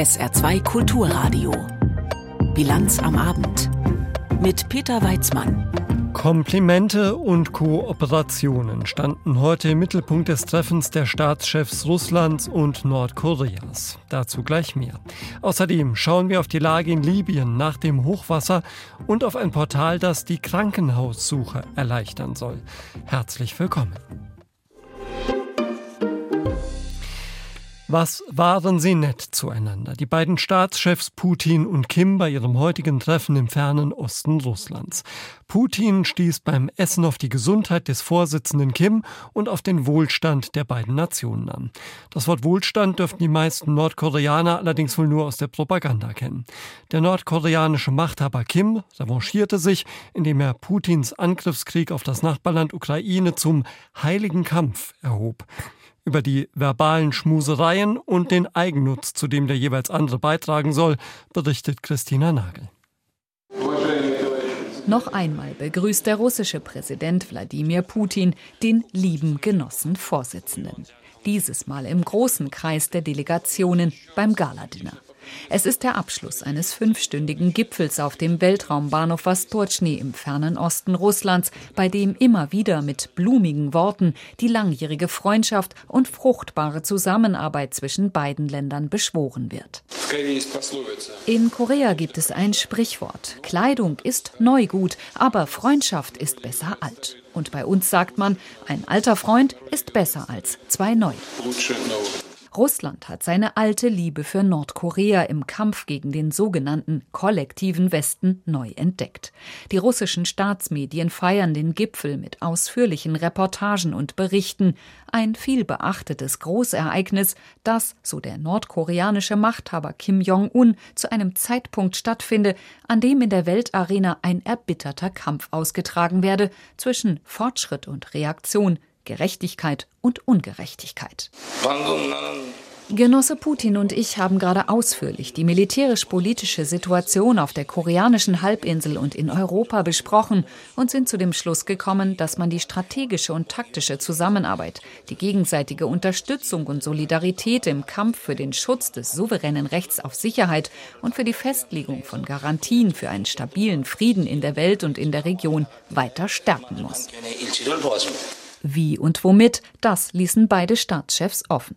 SR2 Kulturradio. Bilanz am Abend. Mit Peter Weizmann. Komplimente und Kooperationen standen heute im Mittelpunkt des Treffens der Staatschefs Russlands und Nordkoreas. Dazu gleich mehr. Außerdem schauen wir auf die Lage in Libyen nach dem Hochwasser und auf ein Portal, das die Krankenhaussuche erleichtern soll. Herzlich willkommen. Was waren sie nett zueinander, die beiden Staatschefs Putin und Kim bei ihrem heutigen Treffen im fernen Osten Russlands. Putin stieß beim Essen auf die Gesundheit des Vorsitzenden Kim und auf den Wohlstand der beiden Nationen an. Das Wort Wohlstand dürften die meisten Nordkoreaner allerdings wohl nur aus der Propaganda kennen. Der nordkoreanische Machthaber Kim revanchierte sich, indem er Putins Angriffskrieg auf das Nachbarland Ukraine zum heiligen Kampf erhob. Über die verbalen Schmusereien und den Eigennutz, zu dem der jeweils andere beitragen soll, berichtet Christina Nagel. Noch einmal begrüßt der russische Präsident Wladimir Putin den lieben Genossen Vorsitzenden. Dieses Mal im großen Kreis der Delegationen beim Galadinner. Es ist der Abschluss eines fünfstündigen Gipfels auf dem Weltraumbahnhof Vostochny im fernen Osten Russlands, bei dem immer wieder mit blumigen Worten die langjährige Freundschaft und fruchtbare Zusammenarbeit zwischen beiden Ländern beschworen wird. In Korea gibt es ein Sprichwort. Kleidung ist Neugut, aber Freundschaft ist besser alt. Und bei uns sagt man, ein alter Freund ist besser als zwei neue. Russland hat seine alte Liebe für Nordkorea im Kampf gegen den sogenannten kollektiven Westen neu entdeckt. Die russischen Staatsmedien feiern den Gipfel mit ausführlichen Reportagen und Berichten, ein vielbeachtetes Großereignis, das, so der nordkoreanische Machthaber Kim Jong-un, zu einem Zeitpunkt stattfinde, an dem in der Weltarena ein erbitterter Kampf ausgetragen werde zwischen Fortschritt und Reaktion, Gerechtigkeit und Ungerechtigkeit. Genosse Putin und ich haben gerade ausführlich die militärisch-politische Situation auf der koreanischen Halbinsel und in Europa besprochen und sind zu dem Schluss gekommen, dass man die strategische und taktische Zusammenarbeit, die gegenseitige Unterstützung und Solidarität im Kampf für den Schutz des souveränen Rechts auf Sicherheit und für die Festlegung von Garantien für einen stabilen Frieden in der Welt und in der Region weiter stärken muss. Wie und womit, das ließen beide Staatschefs offen.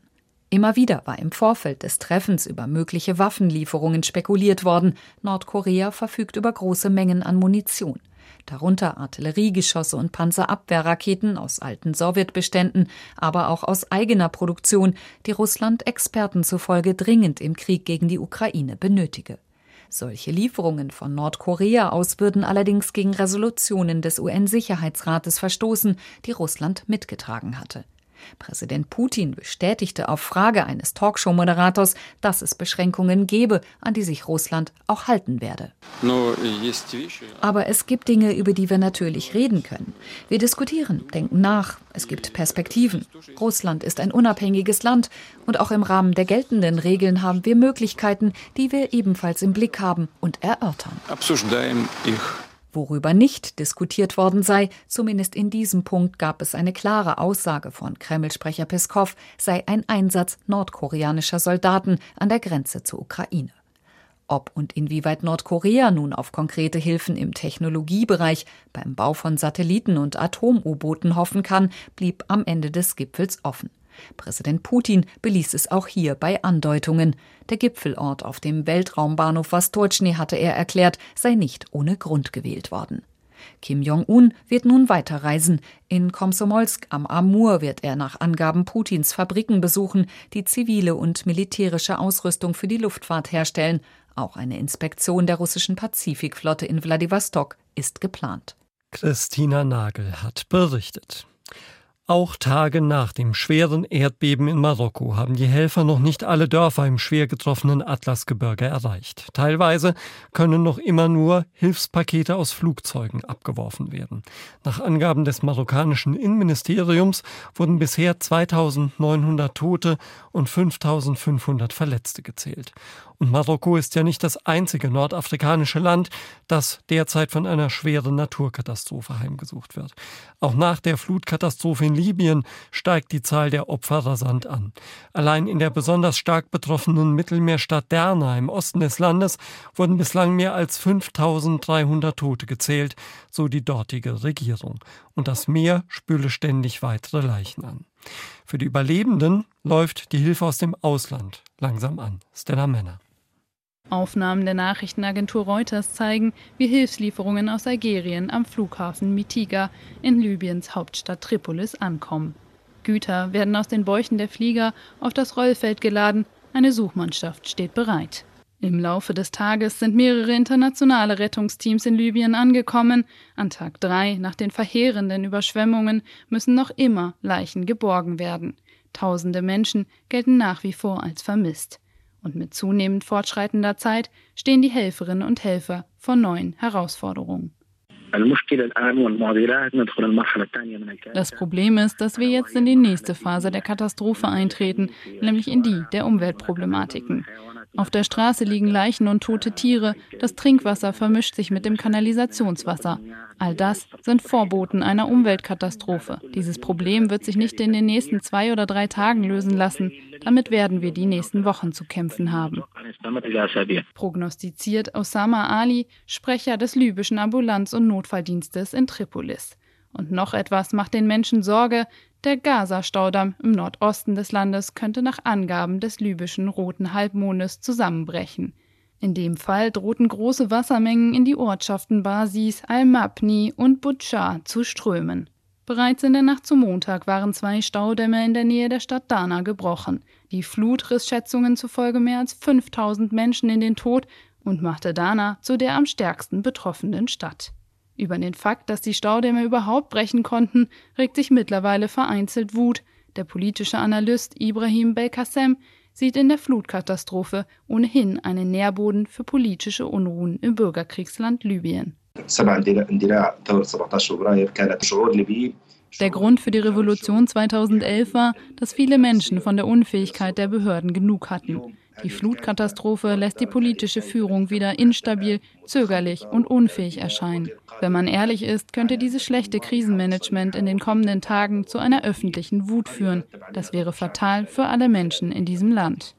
Immer wieder war im Vorfeld des Treffens über mögliche Waffenlieferungen spekuliert worden. Nordkorea verfügt über große Mengen an Munition, darunter Artilleriegeschosse und Panzerabwehrraketen aus alten Sowjetbeständen, aber auch aus eigener Produktion, die Russland Experten zufolge dringend im Krieg gegen die Ukraine benötige. Solche Lieferungen von Nordkorea aus würden allerdings gegen Resolutionen des UN-Sicherheitsrates verstoßen, die Russland mitgetragen hatte. Präsident Putin bestätigte auf Frage eines Talkshow-Moderators, dass es Beschränkungen gebe, an die sich Russland auch halten werde. Aber es gibt Dinge, über die wir natürlich reden können. Wir diskutieren, denken nach, es gibt Perspektiven. Russland ist ein unabhängiges Land und auch im Rahmen der geltenden Regeln haben wir Möglichkeiten, die wir ebenfalls im Blick haben und erörtern. Worüber nicht diskutiert worden sei, zumindest in diesem Punkt gab es eine klare Aussage von Kreml-Sprecher Peskov, sei ein Einsatz nordkoreanischer Soldaten an der Grenze zur Ukraine. Ob und inwieweit Nordkorea nun auf konkrete Hilfen im Technologiebereich, beim Bau von Satelliten und Atom-U-Booten hoffen kann, blieb am Ende des Gipfels offen. Präsident Putin beließ es auch hier bei Andeutungen. Der Gipfelort auf dem Weltraumbahnhof Vostochny, hatte er erklärt, sei nicht ohne Grund gewählt worden. Kim Jong-un wird nun weiterreisen. In Komsomolsk am Amur wird er nach Angaben Putins Fabriken besuchen, die zivile und militärische Ausrüstung für die Luftfahrt herstellen. Auch eine Inspektion der russischen Pazifikflotte in Wladiwostok ist geplant. Christina Nagel hat berichtet. Auch Tage nach dem schweren Erdbeben in Marokko haben die Helfer noch nicht alle Dörfer im schwer getroffenen Atlasgebirge erreicht. Teilweise können noch immer nur Hilfspakete aus Flugzeugen abgeworfen werden. Nach Angaben des marokkanischen Innenministeriums wurden bisher 2900 Tote und 5500 Verletzte gezählt. Und Marokko ist ja nicht das einzige nordafrikanische Land, das derzeit von einer schweren Naturkatastrophe heimgesucht wird. Auch nach der Flutkatastrophe in Libyen steigt die Zahl der Opfer rasant an. Allein in der besonders stark betroffenen Mittelmeerstadt Derna im Osten des Landes wurden bislang mehr als 5300 Tote gezählt, so die dortige Regierung. Und das Meer spüle ständig weitere Leichen an. Für die Überlebenden läuft die Hilfe aus dem Ausland langsam an. Stella Männer. Aufnahmen der Nachrichtenagentur Reuters zeigen, wie Hilfslieferungen aus Algerien am Flughafen Mitiga in Libyens Hauptstadt Tripolis ankommen. Güter werden aus den Bäuchen der Flieger auf das Rollfeld geladen, eine Suchmannschaft steht bereit. Im Laufe des Tages sind mehrere internationale Rettungsteams in Libyen angekommen. An Tag drei nach den verheerenden Überschwemmungen müssen noch immer Leichen geborgen werden. Tausende Menschen gelten nach wie vor als vermisst. Und mit zunehmend fortschreitender Zeit stehen die Helferinnen und Helfer vor neuen Herausforderungen. Das Problem ist, dass wir jetzt in die nächste Phase der Katastrophe eintreten, nämlich in die der Umweltproblematiken. Auf der Straße liegen Leichen und tote Tiere, das Trinkwasser vermischt sich mit dem Kanalisationswasser. All das sind Vorboten einer Umweltkatastrophe. Dieses Problem wird sich nicht in den nächsten zwei oder drei Tagen lösen lassen. Damit werden wir die nächsten Wochen zu kämpfen haben. Prognostiziert Osama Ali, Sprecher des libyschen Ambulanz- und Notfalldienstes in Tripolis. Und noch etwas macht den Menschen Sorge. Der Gaza-Staudamm im Nordosten des Landes könnte nach Angaben des libyschen Roten Halbmondes zusammenbrechen. In dem Fall drohten große Wassermengen in die Ortschaften Basis, Al-Mabni und Butchar zu strömen. Bereits in der Nacht zum Montag waren zwei Staudämme in der Nähe der Stadt Dana gebrochen. Die Flut riss Schätzungen zufolge mehr als 5000 Menschen in den Tod und machte Dana zu der am stärksten betroffenen Stadt. Über den Fakt, dass die Staudämme überhaupt brechen konnten, regt sich mittlerweile vereinzelt Wut. Der politische Analyst Ibrahim Belkacem sieht in der Flutkatastrophe ohnehin einen Nährboden für politische Unruhen im Bürgerkriegsland Libyen. Der Grund für die Revolution 2011 war, dass viele Menschen von der Unfähigkeit der Behörden genug hatten. Die Flutkatastrophe lässt die politische Führung wieder instabil, zögerlich und unfähig erscheinen. Wenn man ehrlich ist, könnte dieses schlechte Krisenmanagement in den kommenden Tagen zu einer öffentlichen Wut führen. Das wäre fatal für alle Menschen in diesem Land.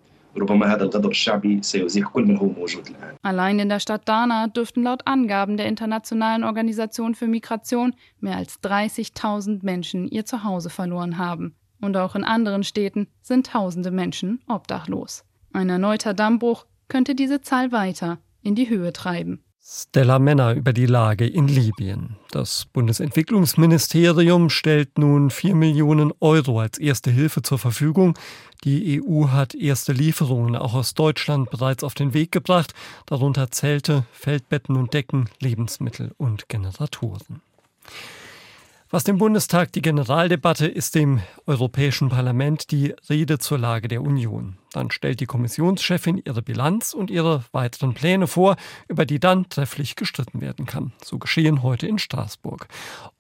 Allein in der Stadt Dana dürften laut Angaben der Internationalen Organisation für Migration mehr als 30.000 Menschen ihr Zuhause verloren haben. Und auch in anderen Städten sind tausende Menschen obdachlos. Ein erneuter Dammbruch könnte diese Zahl weiter in die Höhe treiben. Stella Männer über die Lage in Libyen. Das Bundesentwicklungsministerium stellt nun 4 Millionen Euro als erste Hilfe zur Verfügung. Die EU hat erste Lieferungen auch aus Deutschland bereits auf den Weg gebracht, darunter Zelte, Feldbetten und Decken, Lebensmittel und Generatoren. Was dem Bundestag die Generaldebatte ist dem Europäischen Parlament die Rede zur Lage der Union. Dann stellt die Kommissionschefin ihre Bilanz und ihre weiteren Pläne vor, über die dann trefflich gestritten werden kann. So geschehen heute in Straßburg.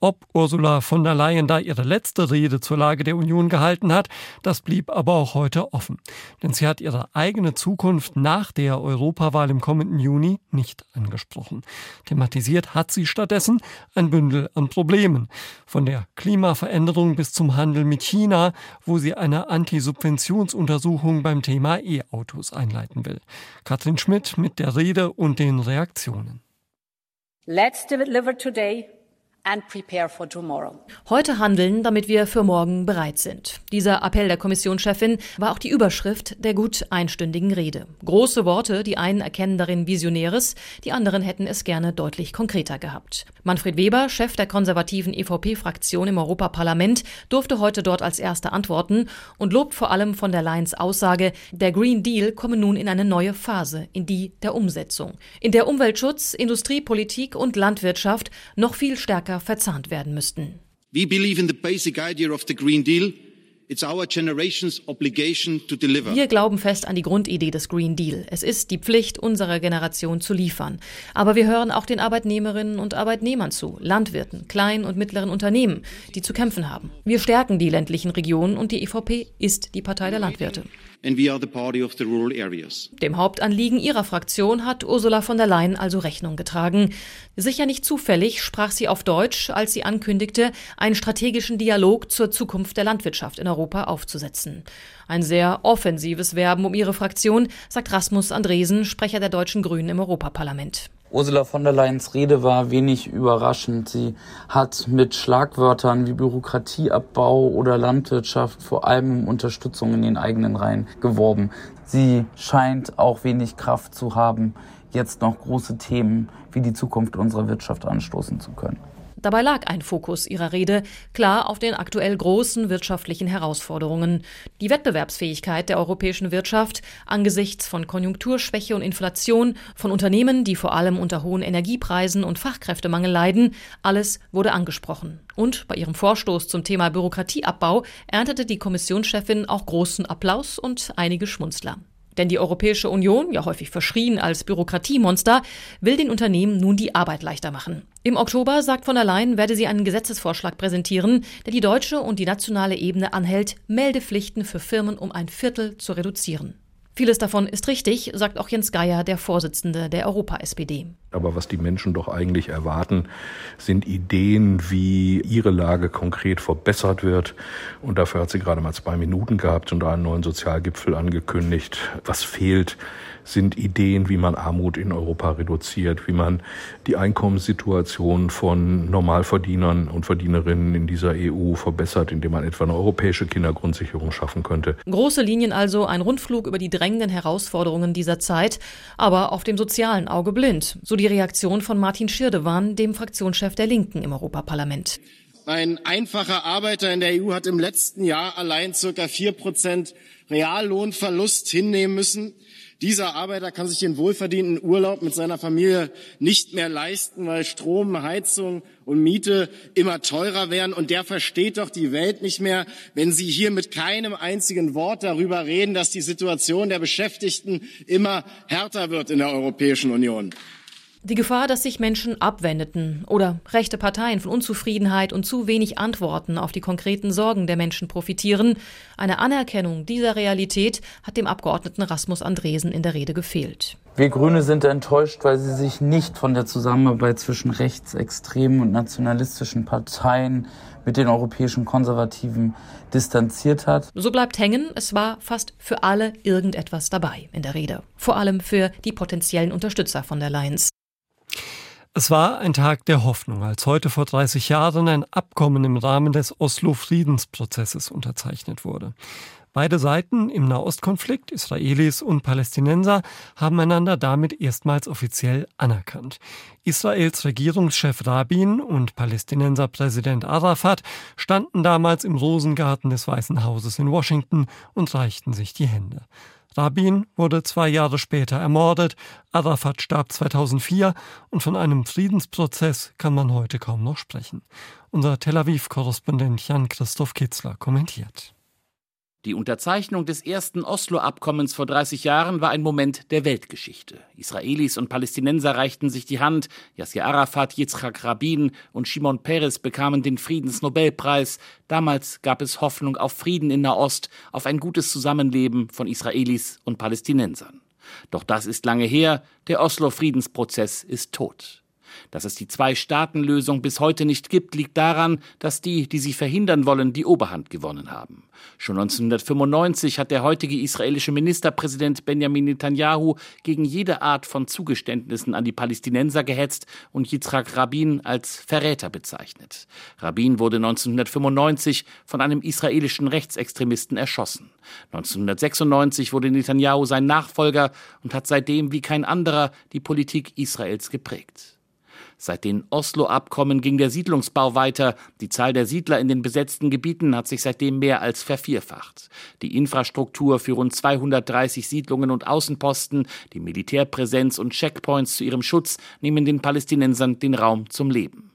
Ob Ursula von der Leyen da ihre letzte Rede zur Lage der Union gehalten hat, das blieb aber auch heute offen. Denn sie hat ihre eigene Zukunft nach der Europawahl im kommenden Juni nicht angesprochen. Thematisiert hat sie stattdessen ein Bündel an Problemen. Von der Klimaveränderung bis zum Handel mit China, wo sie eine Antisubventionsuntersuchung beim Thema E-Autos einleiten will. Katrin Schmidt mit der Rede und den Reaktionen. Let's deliver today Heute handeln, damit wir für morgen bereit sind. Dieser Appell der Kommissionschefin war auch die Überschrift der gut einstündigen Rede. Große Worte, die einen erkennen darin Visionäres, die anderen hätten es gerne deutlich konkreter gehabt. Manfred Weber, Chef der konservativen EVP-Fraktion im Europaparlament, durfte heute dort als erster antworten und lobt vor allem von der Leyens Aussage, der Green Deal komme nun in eine neue Phase, in die der Umsetzung, in der Umweltschutz, Industriepolitik und Landwirtschaft noch viel stärker stärker verzahnt werden müssten. We believe in the basic idea of the Green Deal Wir glauben fest an die Grundidee des Green Deal. Es ist die Pflicht unserer Generation zu liefern. Aber wir hören auch den Arbeitnehmerinnen und Arbeitnehmern zu, Landwirten, kleinen und mittleren Unternehmen, die zu kämpfen haben. Wir stärken die ländlichen Regionen und die EVP ist die Partei der Landwirte. Dem Hauptanliegen ihrer Fraktion hat Ursula von der Leyen also Rechnung getragen. Sicher nicht zufällig sprach sie auf Deutsch, als sie ankündigte, einen strategischen Dialog zur Zukunft der Landwirtschaft in Europa aufzusetzen. Ein sehr offensives Werben um ihre Fraktion, sagt Rasmus Andresen, Sprecher der deutschen Grünen im Europaparlament. Ursula von der Leyens Rede war wenig überraschend. Sie hat mit Schlagwörtern wie Bürokratieabbau oder Landwirtschaft vor allem um Unterstützung in den eigenen Reihen geworben. Sie scheint auch wenig Kraft zu haben, jetzt noch große Themen wie die Zukunft unserer Wirtschaft anstoßen zu können. Dabei lag ein Fokus ihrer Rede klar auf den aktuell großen wirtschaftlichen Herausforderungen. Die Wettbewerbsfähigkeit der europäischen Wirtschaft angesichts von Konjunkturschwäche und Inflation, von Unternehmen, die vor allem unter hohen Energiepreisen und Fachkräftemangel leiden, alles wurde angesprochen. Und bei ihrem Vorstoß zum Thema Bürokratieabbau erntete die Kommissionschefin auch großen Applaus und einige Schmunzler. Denn die Europäische Union, ja häufig verschrien als Bürokratiemonster, will den Unternehmen nun die Arbeit leichter machen. Im Oktober, sagt von der Leyen, werde sie einen Gesetzesvorschlag präsentieren, der die deutsche und die nationale Ebene anhält, Meldepflichten für Firmen um ein Viertel zu reduzieren. Vieles davon ist richtig, sagt auch Jens Geier, der Vorsitzende der Europa-SPD. Aber was die Menschen doch eigentlich erwarten, sind Ideen, wie ihre Lage konkret verbessert wird. Und dafür hat sie gerade mal zwei Minuten gehabt und einen neuen Sozialgipfel angekündigt. Was fehlt, sind Ideen, wie man Armut in Europa reduziert, wie man die Einkommenssituation von Normalverdienern und Verdienerinnen in dieser EU verbessert, indem man etwa eine europäische Kindergrundsicherung schaffen könnte. Große Linien also, ein Rundflug über die drängenden Herausforderungen dieser Zeit, aber auf dem sozialen Auge blind. So die Reaktion von Martin Schirdewan, dem Fraktionschef der Linken im Europaparlament. Ein einfacher Arbeiter in der EU hat im letzten Jahr allein circa vier Prozent Reallohnverlust hinnehmen müssen. Dieser Arbeiter kann sich den wohlverdienten Urlaub mit seiner Familie nicht mehr leisten, weil Strom, Heizung und Miete immer teurer werden. Und der versteht doch die Welt nicht mehr, wenn Sie hier mit keinem einzigen Wort darüber reden, dass die Situation der Beschäftigten immer härter wird in der Europäischen Union. Die Gefahr, dass sich Menschen abwendeten oder rechte Parteien von Unzufriedenheit und zu wenig Antworten auf die konkreten Sorgen der Menschen profitieren, eine Anerkennung dieser Realität hat dem Abgeordneten Rasmus Andresen in der Rede gefehlt. Wir Grüne sind enttäuscht, weil sie sich nicht von der Zusammenarbeit zwischen rechtsextremen und nationalistischen Parteien mit den europäischen Konservativen distanziert hat. So bleibt hängen, es war fast für alle irgendetwas dabei in der Rede. Vor allem für die potenziellen Unterstützer von der Lions. Es war ein Tag der Hoffnung, als heute vor 30 Jahren ein Abkommen im Rahmen des Oslo-Friedensprozesses unterzeichnet wurde. Beide Seiten im Nahostkonflikt, Israelis und Palästinenser, haben einander damit erstmals offiziell anerkannt. Israels Regierungschef Rabin und Palästinenser Präsident Arafat standen damals im Rosengarten des Weißen Hauses in Washington und reichten sich die Hände. Rabin wurde zwei Jahre später ermordet, Arafat starb 2004 und von einem Friedensprozess kann man heute kaum noch sprechen. Unser Tel Aviv-Korrespondent Jan-Christoph Kitzler kommentiert. Die Unterzeichnung des ersten Oslo-Abkommens vor 30 Jahren war ein Moment der Weltgeschichte. Israelis und Palästinenser reichten sich die Hand, Yasser Arafat, Yitzhak Rabin und Shimon Peres bekamen den Friedensnobelpreis. Damals gab es Hoffnung auf Frieden in Nahost, auf ein gutes Zusammenleben von Israelis und Palästinensern. Doch das ist lange her, der Oslo-Friedensprozess ist tot. Dass es die Zwei-Staaten-Lösung bis heute nicht gibt, liegt daran, dass die, die sie verhindern wollen, die Oberhand gewonnen haben. Schon 1995 hat der heutige israelische Ministerpräsident Benjamin Netanyahu gegen jede Art von Zugeständnissen an die Palästinenser gehetzt und Yitzhak Rabin als Verräter bezeichnet. Rabin wurde 1995 von einem israelischen Rechtsextremisten erschossen. 1996 wurde Netanyahu sein Nachfolger und hat seitdem wie kein anderer die Politik Israels geprägt. Seit den Oslo-Abkommen ging der Siedlungsbau weiter. Die Zahl der Siedler in den besetzten Gebieten hat sich seitdem mehr als vervierfacht. Die Infrastruktur für rund 230 Siedlungen und Außenposten, die Militärpräsenz und Checkpoints zu ihrem Schutz nehmen den Palästinensern den Raum zum Leben.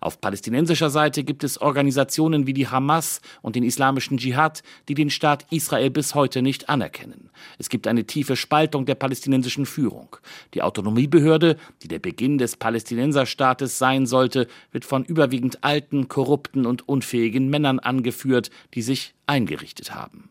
Auf palästinensischer Seite gibt es Organisationen wie die Hamas und den islamischen Dschihad, die den Staat Israel bis heute nicht anerkennen. Es gibt eine tiefe Spaltung der palästinensischen Führung. Die Autonomiebehörde, die der Beginn des Palästinenserstaates sein sollte, wird von überwiegend alten, korrupten und unfähigen Männern angeführt, die sich eingerichtet haben.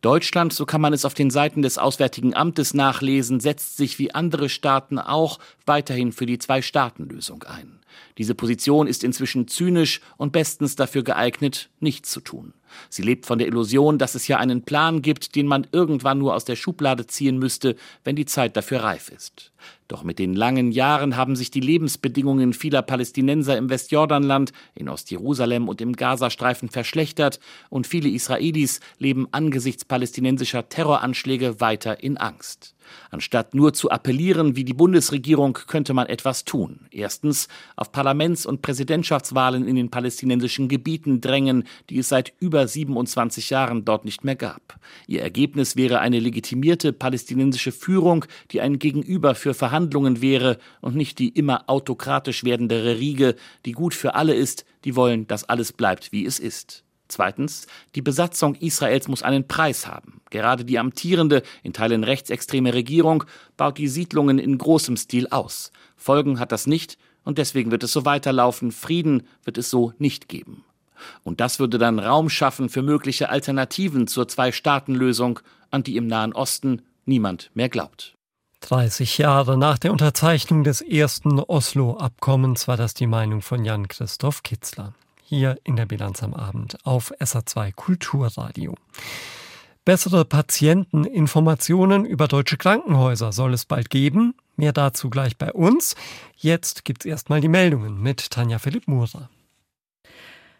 Deutschland, so kann man es auf den Seiten des Auswärtigen Amtes nachlesen, setzt sich wie andere Staaten auch weiterhin für die Zwei-Staaten-Lösung ein. Diese Position ist inzwischen zynisch und bestens dafür geeignet, nichts zu tun. Sie lebt von der Illusion, dass es ja einen Plan gibt, den man irgendwann nur aus der Schublade ziehen müsste, wenn die Zeit dafür reif ist. Doch mit den langen Jahren haben sich die Lebensbedingungen vieler Palästinenser im Westjordanland, in Ostjerusalem und im Gazastreifen verschlechtert und viele Israelis leben angesichts palästinensischer Terroranschläge weiter in Angst. Anstatt nur zu appellieren wie die Bundesregierung, könnte man etwas tun. Erstens auf Parlaments- und Präsidentschaftswahlen in den palästinensischen Gebieten drängen, die es seit über 27 Jahren dort nicht mehr gab. Ihr Ergebnis wäre eine legitimierte palästinensische Führung, die ein Gegenüber für Verhandlungen wäre und nicht die immer autokratisch werdendere Riege, die gut für alle ist, die wollen, dass alles bleibt, wie es ist. Zweitens, die Besatzung Israels muss einen Preis haben. Gerade die amtierende, in Teilen rechtsextreme Regierung baut die Siedlungen in großem Stil aus. Folgen hat das nicht und deswegen wird es so weiterlaufen. Frieden wird es so nicht geben. Und das würde dann Raum schaffen für mögliche Alternativen zur Zwei-Staaten-Lösung, an die im Nahen Osten niemand mehr glaubt. 30 Jahre nach der Unterzeichnung des ersten Oslo-Abkommens war das die Meinung von Jan-Christoph Kitzler hier in der Bilanz am Abend auf SA2 Kulturradio. Bessere Patienteninformationen über deutsche Krankenhäuser soll es bald geben. Mehr dazu gleich bei uns. Jetzt gibt's erstmal die Meldungen mit Tanja Philipp Murer.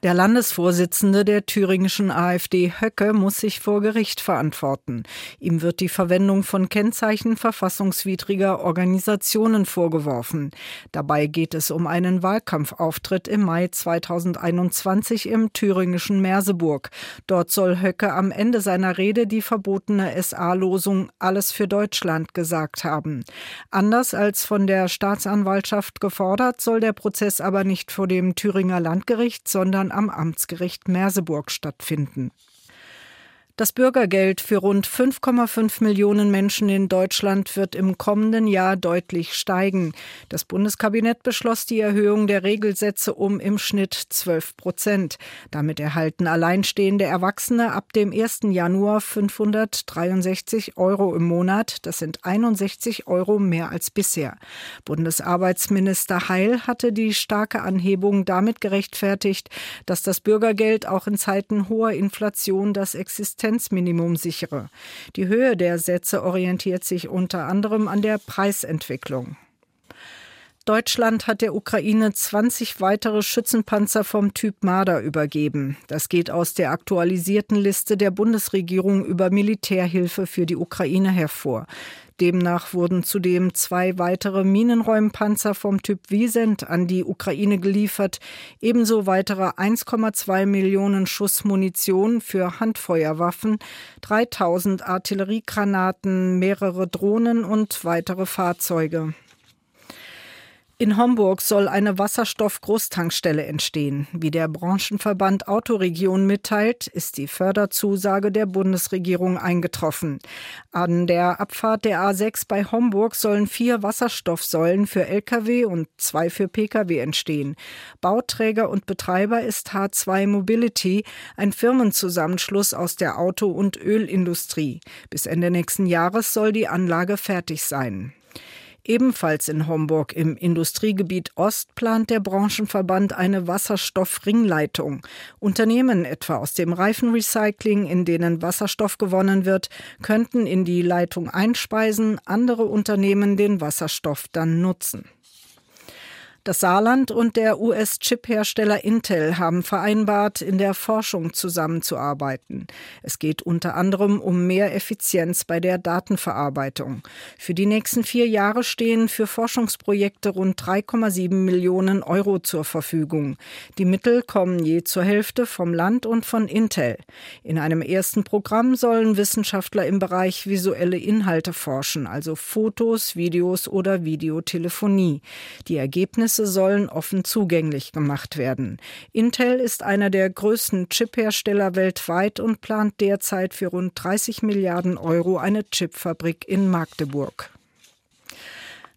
Der Landesvorsitzende der thüringischen AfD Höcke muss sich vor Gericht verantworten. Ihm wird die Verwendung von Kennzeichen verfassungswidriger Organisationen vorgeworfen. Dabei geht es um einen Wahlkampfauftritt im Mai 2021 im thüringischen Merseburg. Dort soll Höcke am Ende seiner Rede die verbotene SA-Losung Alles für Deutschland gesagt haben. Anders als von der Staatsanwaltschaft gefordert, soll der Prozess aber nicht vor dem Thüringer Landgericht, sondern am Amtsgericht Merseburg stattfinden. Das Bürgergeld für rund 5,5 Millionen Menschen in Deutschland wird im kommenden Jahr deutlich steigen. Das Bundeskabinett beschloss die Erhöhung der Regelsätze um im Schnitt 12 Prozent. Damit erhalten alleinstehende Erwachsene ab dem 1. Januar 563 Euro im Monat. Das sind 61 Euro mehr als bisher. Bundesarbeitsminister Heil hatte die starke Anhebung damit gerechtfertigt, dass das Bürgergeld auch in Zeiten hoher Inflation das Existenz Existenzminimum sichere. Die Höhe der Sätze orientiert sich unter anderem an der Preisentwicklung. Deutschland hat der Ukraine 20 weitere Schützenpanzer vom Typ Marder übergeben. Das geht aus der aktualisierten Liste der Bundesregierung über Militärhilfe für die Ukraine hervor. Demnach wurden zudem zwei weitere Minenräumpanzer vom Typ Wiesent an die Ukraine geliefert, ebenso weitere 1,2 Millionen Schuss Munition für Handfeuerwaffen, 3000 Artilleriegranaten, mehrere Drohnen und weitere Fahrzeuge. In Homburg soll eine Wasserstoff-Großtankstelle entstehen. Wie der Branchenverband Autoregion mitteilt, ist die Förderzusage der Bundesregierung eingetroffen. An der Abfahrt der A6 bei Homburg sollen vier Wasserstoffsäulen für Lkw und zwei für Pkw entstehen. Bauträger und Betreiber ist H2 Mobility, ein Firmenzusammenschluss aus der Auto- und Ölindustrie. Bis Ende nächsten Jahres soll die Anlage fertig sein. Ebenfalls in Homburg im Industriegebiet Ost plant der Branchenverband eine Wasserstoffringleitung. Unternehmen etwa aus dem Reifenrecycling, in denen Wasserstoff gewonnen wird, könnten in die Leitung einspeisen, andere Unternehmen den Wasserstoff dann nutzen. Das Saarland und der US-Chip-Hersteller Intel haben vereinbart, in der Forschung zusammenzuarbeiten. Es geht unter anderem um mehr Effizienz bei der Datenverarbeitung. Für die nächsten vier Jahre stehen für Forschungsprojekte rund 3,7 Millionen Euro zur Verfügung. Die Mittel kommen je zur Hälfte vom Land und von Intel. In einem ersten Programm sollen Wissenschaftler im Bereich visuelle Inhalte forschen, also Fotos, Videos oder Videotelefonie. Die Ergebnisse Ergebnisse sollen offen zugänglich gemacht werden. Intel ist einer der größten Chiphersteller weltweit und plant derzeit für rund 30 Milliarden Euro eine Chipfabrik in Magdeburg.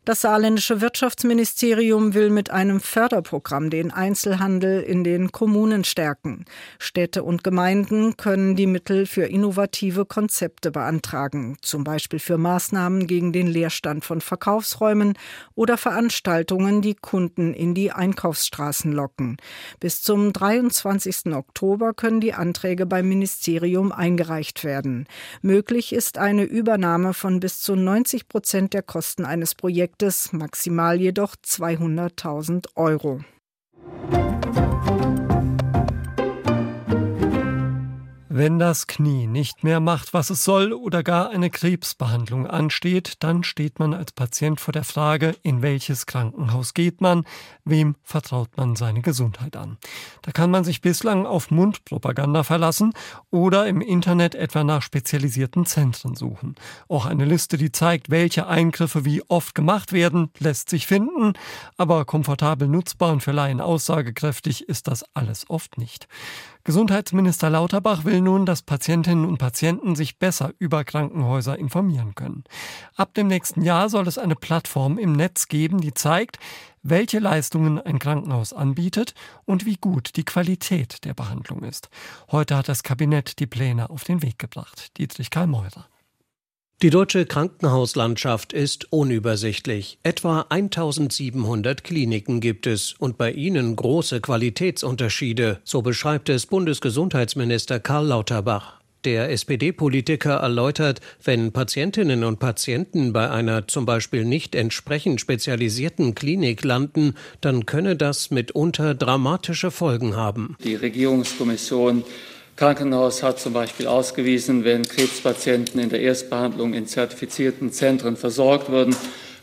Das saarländische Wirtschaftsministerium will mit einem Förderprogramm den Einzelhandel in den Kommunen stärken. Städte und Gemeinden können die Mittel für innovative Konzepte beantragen, zum Beispiel für Maßnahmen gegen den Leerstand von Verkaufsräumen oder Veranstaltungen, die Kunden in die Einkaufsstraßen locken. Bis zum 23. Oktober können die Anträge beim Ministerium eingereicht werden. Möglich ist eine Übernahme von bis zu 90 Prozent der Kosten eines Projekts Projektes, maximal jedoch 200.000 Euro. Wenn das Knie nicht mehr macht, was es soll oder gar eine Krebsbehandlung ansteht, dann steht man als Patient vor der Frage, in welches Krankenhaus geht man, wem vertraut man seine Gesundheit an. Da kann man sich bislang auf Mundpropaganda verlassen oder im Internet etwa nach spezialisierten Zentren suchen. Auch eine Liste, die zeigt, welche Eingriffe wie oft gemacht werden, lässt sich finden, aber komfortabel nutzbar und für Laien aussagekräftig ist das alles oft nicht. Gesundheitsminister Lauterbach will nun, dass Patientinnen und Patienten sich besser über Krankenhäuser informieren können. Ab dem nächsten Jahr soll es eine Plattform im Netz geben, die zeigt, welche Leistungen ein Krankenhaus anbietet und wie gut die Qualität der Behandlung ist. Heute hat das Kabinett die Pläne auf den Weg gebracht. Dietrich Karl Meurer. Die deutsche Krankenhauslandschaft ist unübersichtlich. Etwa 1700 Kliniken gibt es und bei ihnen große Qualitätsunterschiede, so beschreibt es Bundesgesundheitsminister Karl Lauterbach. Der SPD-Politiker erläutert, wenn Patientinnen und Patienten bei einer zum Beispiel nicht entsprechend spezialisierten Klinik landen, dann könne das mitunter dramatische Folgen haben. Die Regierungskommission Krankenhaus hat zum Beispiel ausgewiesen, wenn Krebspatienten in der Erstbehandlung in zertifizierten Zentren versorgt würden,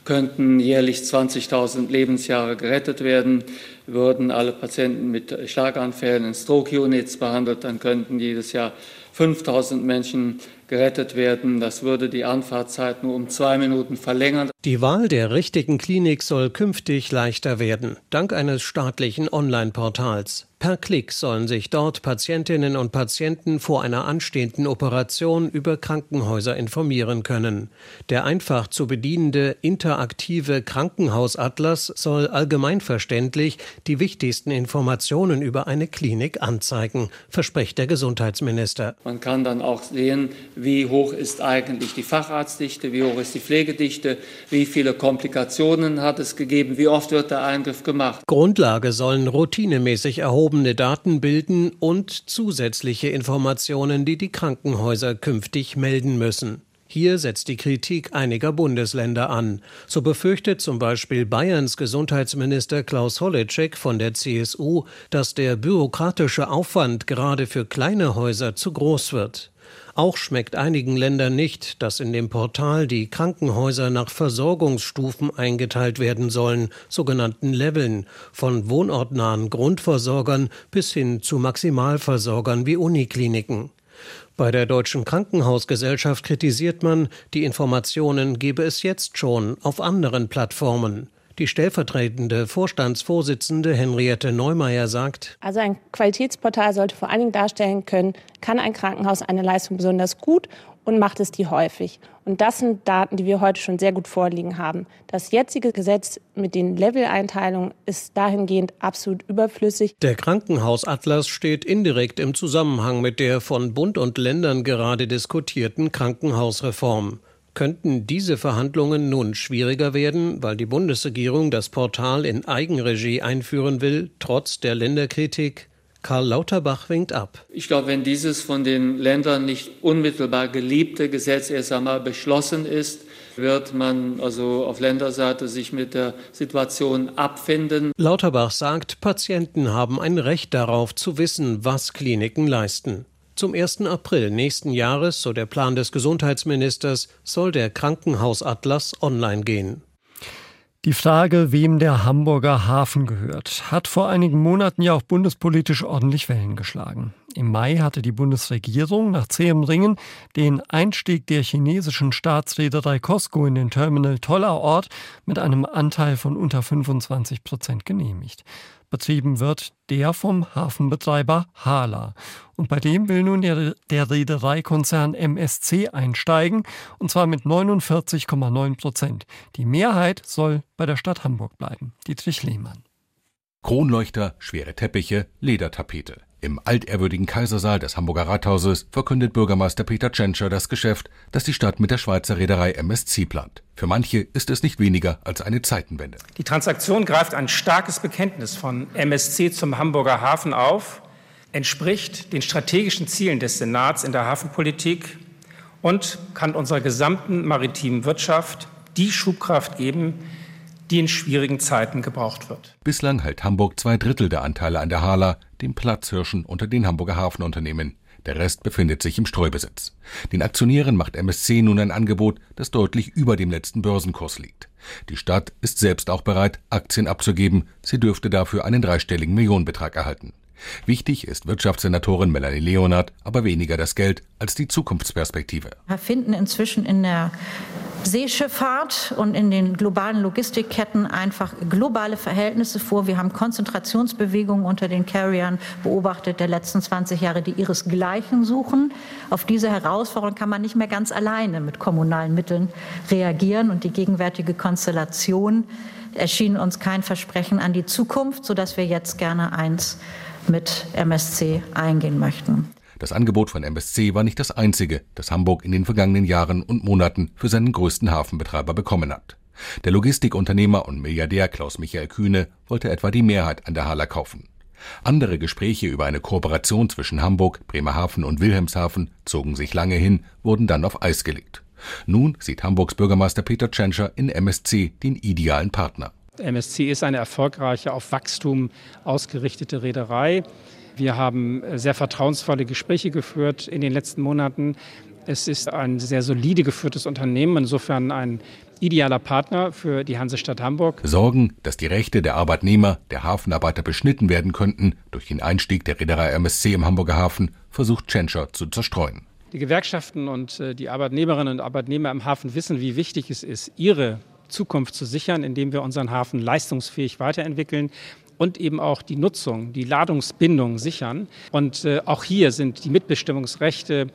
könnten jährlich 20.000 Lebensjahre gerettet werden. Würden alle Patienten mit Schlaganfällen in Stroke Units behandelt, dann könnten jedes Jahr 5000 Menschen gerettet werden. Das würde die Anfahrtzeit nur um zwei Minuten verlängern. Die Wahl der richtigen Klinik soll künftig leichter werden, dank eines staatlichen Online-Portals. Per Klick sollen sich dort Patientinnen und Patienten vor einer anstehenden Operation über Krankenhäuser informieren können. Der einfach zu bedienende interaktive Krankenhausatlas soll allgemeinverständlich die wichtigsten Informationen über eine Klinik anzeigen, verspricht der Gesundheitsminister. Man kann dann auch sehen, wie hoch ist eigentlich die Facharztdichte, wie hoch ist die Pflegedichte, wie viele Komplikationen hat es gegeben, wie oft wird der Eingriff gemacht. Grundlage sollen routinemäßig erhobene Daten bilden und zusätzliche Informationen, die die Krankenhäuser künftig melden müssen. Hier setzt die Kritik einiger Bundesländer an. So befürchtet zum Beispiel Bayerns Gesundheitsminister Klaus Holleczek von der CSU, dass der bürokratische Aufwand gerade für kleine Häuser zu groß wird. Auch schmeckt einigen Ländern nicht, dass in dem Portal die Krankenhäuser nach Versorgungsstufen eingeteilt werden sollen, sogenannten Leveln, von wohnortnahen Grundversorgern bis hin zu Maximalversorgern wie Unikliniken. Bei der Deutschen Krankenhausgesellschaft kritisiert man, die Informationen gebe es jetzt schon auf anderen Plattformen. Die stellvertretende Vorstandsvorsitzende Henriette Neumeier sagt, Also ein Qualitätsportal sollte vor allen Dingen darstellen können, kann ein Krankenhaus eine Leistung besonders gut und macht es die häufig. Und das sind Daten, die wir heute schon sehr gut vorliegen haben. Das jetzige Gesetz mit den Level-Einteilungen ist dahingehend absolut überflüssig. Der Krankenhausatlas steht indirekt im Zusammenhang mit der von Bund und Ländern gerade diskutierten Krankenhausreform. Könnten diese Verhandlungen nun schwieriger werden, weil die Bundesregierung das Portal in Eigenregie einführen will, trotz der Länderkritik? Karl Lauterbach winkt ab. Ich glaube, wenn dieses von den Ländern nicht unmittelbar geliebte Gesetz erst einmal beschlossen ist, wird man also auf Länderseite sich mit der Situation abfinden. Lauterbach sagt, Patienten haben ein Recht darauf zu wissen, was Kliniken leisten. Zum 1. April nächsten Jahres, so der Plan des Gesundheitsministers, soll der Krankenhausatlas online gehen. Die Frage, wem der Hamburger Hafen gehört, hat vor einigen Monaten ja auch bundespolitisch ordentlich Wellen geschlagen. Im Mai hatte die Bundesregierung nach zähem Ringen den Einstieg der chinesischen Staatsreederei Costco in den Terminal Toller Ort mit einem Anteil von unter 25 Prozent genehmigt. Betrieben wird der vom Hafenbetreiber Hala. Und bei dem will nun der, der Reedereikonzern MSC einsteigen, und zwar mit 49,9 Prozent. Die Mehrheit soll bei der Stadt Hamburg bleiben. Dietrich Lehmann. Kronleuchter, schwere Teppiche, Ledertapete. Im altehrwürdigen Kaisersaal des Hamburger Rathauses verkündet Bürgermeister Peter Tschentscher das Geschäft, das die Stadt mit der Schweizer Reederei MSC plant. Für manche ist es nicht weniger als eine Zeitenwende. Die Transaktion greift ein starkes Bekenntnis von MSC zum Hamburger Hafen auf, entspricht den strategischen Zielen des Senats in der Hafenpolitik und kann unserer gesamten maritimen Wirtschaft die Schubkraft geben, die in schwierigen Zeiten gebraucht wird. Bislang hält Hamburg zwei Drittel der Anteile an der Hala, dem Platzhirschen unter den Hamburger Hafenunternehmen. Der Rest befindet sich im Streubesitz. Den Aktionären macht MSC nun ein Angebot, das deutlich über dem letzten Börsenkurs liegt. Die Stadt ist selbst auch bereit, Aktien abzugeben. Sie dürfte dafür einen dreistelligen Millionenbetrag erhalten. Wichtig ist Wirtschaftssenatorin Melanie Leonard aber weniger das Geld als die Zukunftsperspektive. Wir finden inzwischen in der Seeschifffahrt und in den globalen Logistikketten einfach globale Verhältnisse vor. Wir haben Konzentrationsbewegungen unter den Carriern beobachtet der letzten 20 Jahre, die ihresgleichen suchen. Auf diese Herausforderung kann man nicht mehr ganz alleine mit kommunalen Mitteln reagieren und die gegenwärtige Konstellation erschien uns kein Versprechen an die Zukunft, sodass wir jetzt gerne eins mit MSC eingehen möchten. Das Angebot von MSC war nicht das einzige, das Hamburg in den vergangenen Jahren und Monaten für seinen größten Hafenbetreiber bekommen hat. Der Logistikunternehmer und Milliardär Klaus Michael Kühne wollte etwa die Mehrheit an der Hala kaufen. Andere Gespräche über eine Kooperation zwischen Hamburg, Bremerhaven und Wilhelmshaven zogen sich lange hin, wurden dann auf Eis gelegt. Nun sieht Hamburgs Bürgermeister Peter Tschentscher in MSC den idealen Partner. MSC ist eine erfolgreiche, auf Wachstum ausgerichtete Reederei. Wir haben äh, sehr vertrauensvolle Gespräche geführt in den letzten Monaten. Es ist ein sehr solide geführtes Unternehmen, insofern ein idealer Partner für die Hansestadt Hamburg. Sorgen, dass die Rechte der Arbeitnehmer, der Hafenarbeiter beschnitten werden könnten durch den Einstieg der Reederei MSC im Hamburger Hafen, versucht Tschentscher zu zerstreuen. Die Gewerkschaften und äh, die Arbeitnehmerinnen und Arbeitnehmer im Hafen wissen, wie wichtig es ist, ihre Zukunft zu sichern, indem wir unseren Hafen leistungsfähig weiterentwickeln und eben auch die Nutzung, die Ladungsbindung sichern. Und äh, auch hier sind die Mitbestimmungsrechte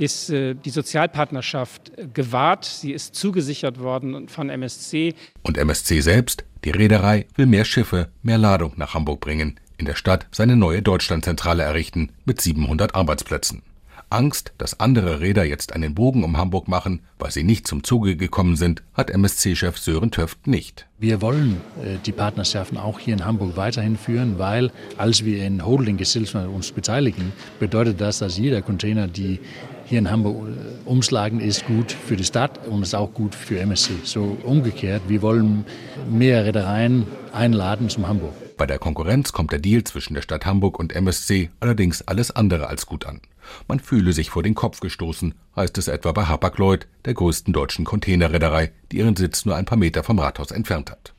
ist äh, die Sozialpartnerschaft gewahrt. Sie ist zugesichert worden von MSC. Und MSC selbst, die Reederei, will mehr Schiffe, mehr Ladung nach Hamburg bringen, in der Stadt seine neue Deutschlandzentrale errichten mit 700 Arbeitsplätzen. Angst, dass andere Räder jetzt einen Bogen um Hamburg machen, weil sie nicht zum Zuge gekommen sind, hat MSC-Chef Sören Töft nicht. Wir wollen äh, die Partnerschaften auch hier in Hamburg weiterhin führen, weil als wir in Holding-Gesellschaften uns beteiligen, bedeutet das, dass jeder Container, die hier in Hamburg äh, umschlagen, ist gut für die Stadt und ist auch gut für MSC. So umgekehrt, wir wollen mehr Reedereien einladen zum Hamburg. Bei der Konkurrenz kommt der Deal zwischen der Stadt Hamburg und MSC allerdings alles andere als gut an. Man fühle sich vor den Kopf gestoßen, heißt es etwa bei Hapag-Lloyd, der größten deutschen Containerreederei, die ihren Sitz nur ein paar Meter vom Rathaus entfernt hat.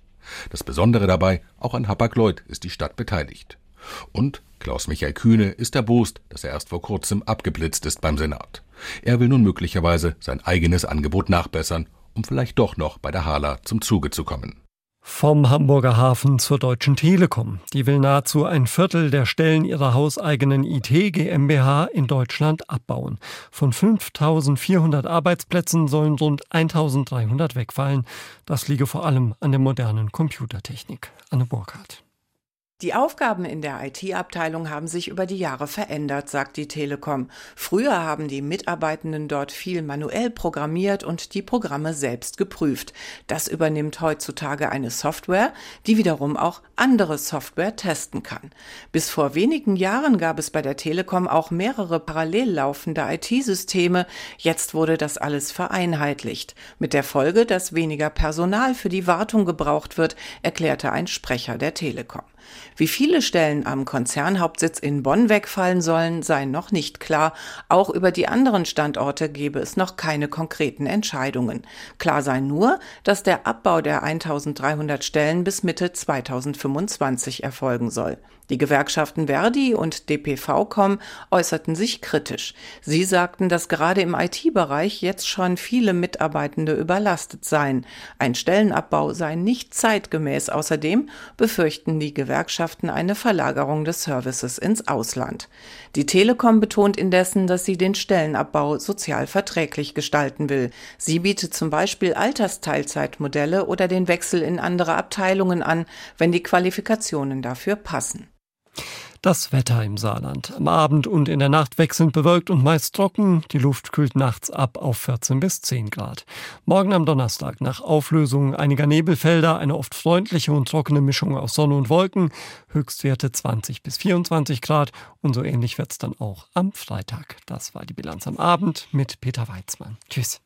Das Besondere dabei, auch an Hapag-Lloyd ist die Stadt beteiligt. Und Klaus-Michael Kühne ist erbost, dass er erst vor kurzem abgeblitzt ist beim Senat. Er will nun möglicherweise sein eigenes Angebot nachbessern, um vielleicht doch noch bei der Hala zum Zuge zu kommen. Vom Hamburger Hafen zur Deutschen Telekom. Die will nahezu ein Viertel der Stellen ihrer hauseigenen IT GmbH in Deutschland abbauen. Von 5400 Arbeitsplätzen sollen rund 1300 wegfallen. Das liege vor allem an der modernen Computertechnik. Anne Burkhardt. Die Aufgaben in der IT-Abteilung haben sich über die Jahre verändert, sagt die Telekom. Früher haben die Mitarbeitenden dort viel manuell programmiert und die Programme selbst geprüft. Das übernimmt heutzutage eine Software, die wiederum auch andere Software testen kann. Bis vor wenigen Jahren gab es bei der Telekom auch mehrere parallel laufende IT-Systeme. Jetzt wurde das alles vereinheitlicht. Mit der Folge, dass weniger Personal für die Wartung gebraucht wird, erklärte ein Sprecher der Telekom. Wie viele Stellen am Konzernhauptsitz in Bonn wegfallen sollen, sei noch nicht klar. Auch über die anderen Standorte gebe es noch keine konkreten Entscheidungen. Klar sei nur, dass der Abbau der 1300 Stellen bis Mitte 2025 erfolgen soll. Die Gewerkschaften Verdi und DPV-Com äußerten sich kritisch. Sie sagten, dass gerade im IT-Bereich jetzt schon viele Mitarbeitende überlastet seien. Ein Stellenabbau sei nicht zeitgemäß. Außerdem befürchten die Gewerkschaften eine Verlagerung des Services ins Ausland. Die Telekom betont indessen, dass sie den Stellenabbau sozial verträglich gestalten will. Sie bietet zum Beispiel Altersteilzeitmodelle oder den Wechsel in andere Abteilungen an, wenn die Qualifikationen dafür passen. Das Wetter im Saarland. Am Abend und in der Nacht wechselnd bewölkt und meist trocken. Die Luft kühlt nachts ab auf 14 bis 10 Grad. Morgen am Donnerstag nach Auflösung einiger Nebelfelder eine oft freundliche und trockene Mischung aus Sonne und Wolken. Höchstwerte 20 bis 24 Grad. Und so ähnlich wird's dann auch am Freitag. Das war die Bilanz am Abend mit Peter Weizmann. Tschüss.